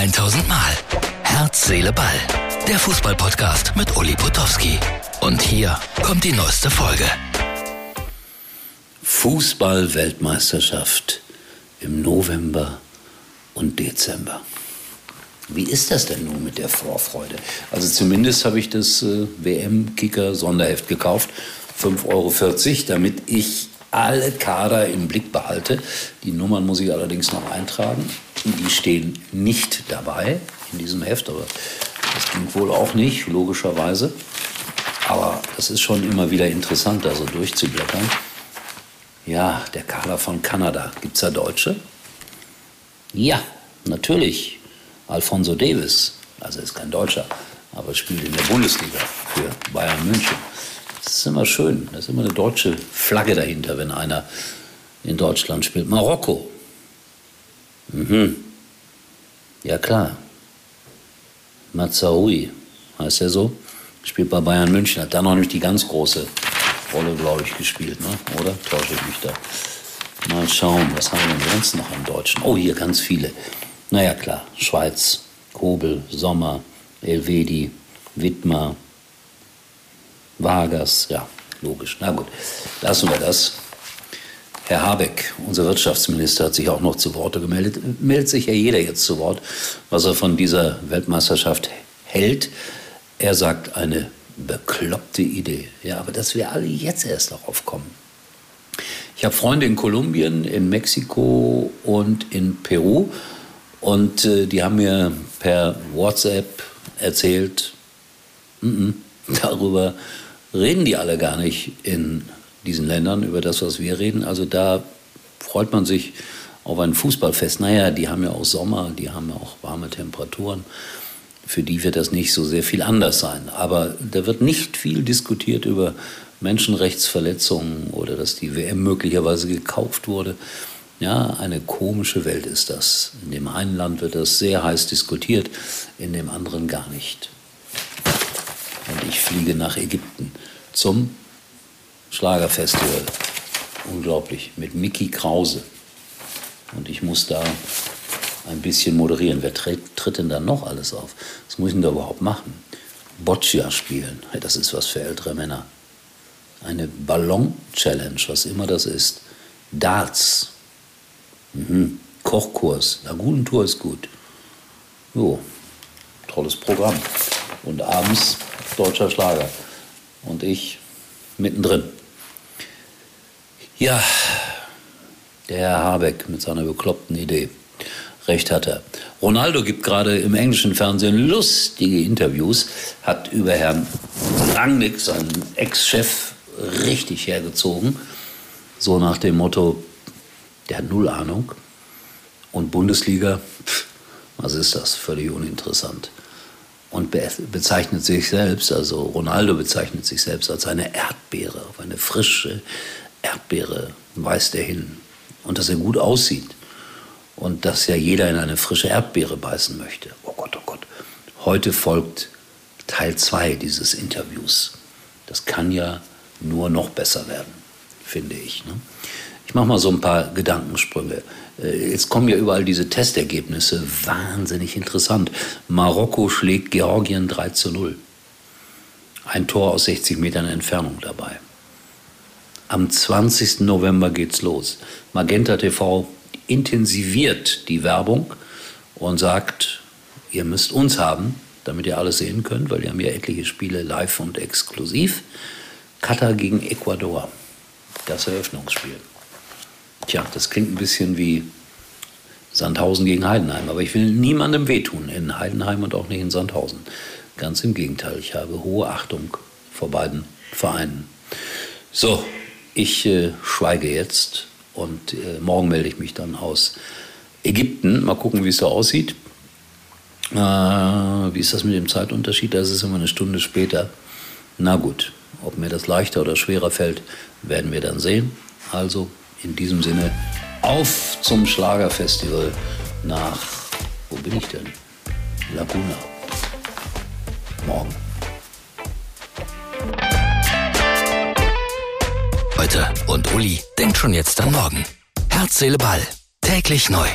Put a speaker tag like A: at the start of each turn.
A: 1000 Mal. Herz, Seele, Ball. Der Fußballpodcast mit Uli Potowski. Und hier kommt die neueste Folge.
B: Fußball-Weltmeisterschaft im November und Dezember. Wie ist das denn nun mit der Vorfreude? Also zumindest habe ich das äh, WM-Kicker-Sonderheft gekauft, 5,40 Euro, damit ich alle Kader im Blick behalte. Die Nummern muss ich allerdings noch eintragen. Die stehen nicht dabei in diesem Heft, aber das ging wohl auch nicht, logischerweise. Aber das ist schon immer wieder interessant, da so durchzublättern. Ja, der Kader von Kanada. Gibt es da Deutsche? Ja, natürlich. Alfonso Davis, also ist kein Deutscher, aber spielt in der Bundesliga für Bayern München. Das ist immer schön. Da ist immer eine deutsche Flagge dahinter, wenn einer in Deutschland spielt. Marokko. Mhm. Ja klar. Mazzaoui heißt er so. Spielt bei Bayern München. Hat da noch nicht die ganz große Rolle, glaube ich, gespielt, ne? oder? Täusche ich mich da. Mal schauen, was haben wir denn sonst noch im Deutschen? Oh, hier ganz viele. Naja, klar. Schweiz, Kobel, Sommer, Elvedi, Wittmar, Vargas, ja, logisch. Na gut, lassen wir das. Herr Habeck, unser Wirtschaftsminister, hat sich auch noch zu Wort gemeldet. Meldet sich ja jeder jetzt zu Wort, was er von dieser Weltmeisterschaft hält. Er sagt, eine bekloppte Idee. Ja, aber dass wir alle jetzt erst darauf kommen. Ich habe Freunde in Kolumbien, in Mexiko und in Peru. Und äh, die haben mir per WhatsApp erzählt, m -m, darüber reden die alle gar nicht in diesen Ländern über das, was wir reden. Also da freut man sich auf ein Fußballfest. Naja, die haben ja auch Sommer, die haben ja auch warme Temperaturen. Für die wird das nicht so sehr viel anders sein. Aber da wird nicht viel diskutiert über Menschenrechtsverletzungen oder dass die WM möglicherweise gekauft wurde. Ja, eine komische Welt ist das. In dem einen Land wird das sehr heiß diskutiert, in dem anderen gar nicht. Und ich fliege nach Ägypten zum Schlagerfestival. Unglaublich, mit Mickey Krause. Und ich muss da ein bisschen moderieren. Wer tritt, tritt denn da noch alles auf? Was muss ich denn da überhaupt machen? Boccia spielen, das ist was für ältere Männer. Eine Ballon-Challenge, was immer das ist. Darts. Mhm. Kochkurs. Na, guten Tour ist gut. Jo, tolles Programm. Und abends deutscher Schlager. Und ich mittendrin. Ja, der Herr Habeck mit seiner bekloppten Idee. Recht hat er. Ronaldo gibt gerade im englischen Fernsehen lustige Interviews, hat über Herrn Rangnick, seinen Ex-Chef, richtig hergezogen. So nach dem Motto, der hat null Ahnung. Und Bundesliga, pff, was ist das? Völlig uninteressant und bezeichnet sich selbst, also Ronaldo bezeichnet sich selbst als eine Erdbeere, eine frische Erdbeere weist er hin. Und dass er gut aussieht. Und dass ja jeder in eine frische Erdbeere beißen möchte. Oh Gott, oh Gott. Heute folgt Teil 2 dieses Interviews. Das kann ja nur noch besser werden, finde ich. Ne? Ich mache mal so ein paar Gedankensprünge. Äh, jetzt kommen ja überall diese Testergebnisse. Wahnsinnig interessant. Marokko schlägt Georgien 3 zu 0. Ein Tor aus 60 Metern Entfernung dabei. Am 20. November geht's los. Magenta TV intensiviert die Werbung und sagt, ihr müsst uns haben, damit ihr alles sehen könnt, weil wir haben ja etliche Spiele live und exklusiv. Katar gegen Ecuador. Das Eröffnungsspiel. Tja, das klingt ein bisschen wie Sandhausen gegen Heidenheim, aber ich will niemandem wehtun in Heidenheim und auch nicht in Sandhausen. Ganz im Gegenteil, ich habe hohe Achtung vor beiden Vereinen. So, ich äh, schweige jetzt und äh, morgen melde ich mich dann aus Ägypten. Mal gucken, wie es so aussieht. Äh, wie ist das mit dem Zeitunterschied? Das ist immer eine Stunde später. Na gut, ob mir das leichter oder schwerer fällt, werden wir dann sehen. Also in diesem Sinne auf zum Schlagerfestival nach, wo bin ich denn? Laguna. Morgen.
A: Heute und Uli denkt schon jetzt an morgen. Herz, Seele, Ball. Täglich neu.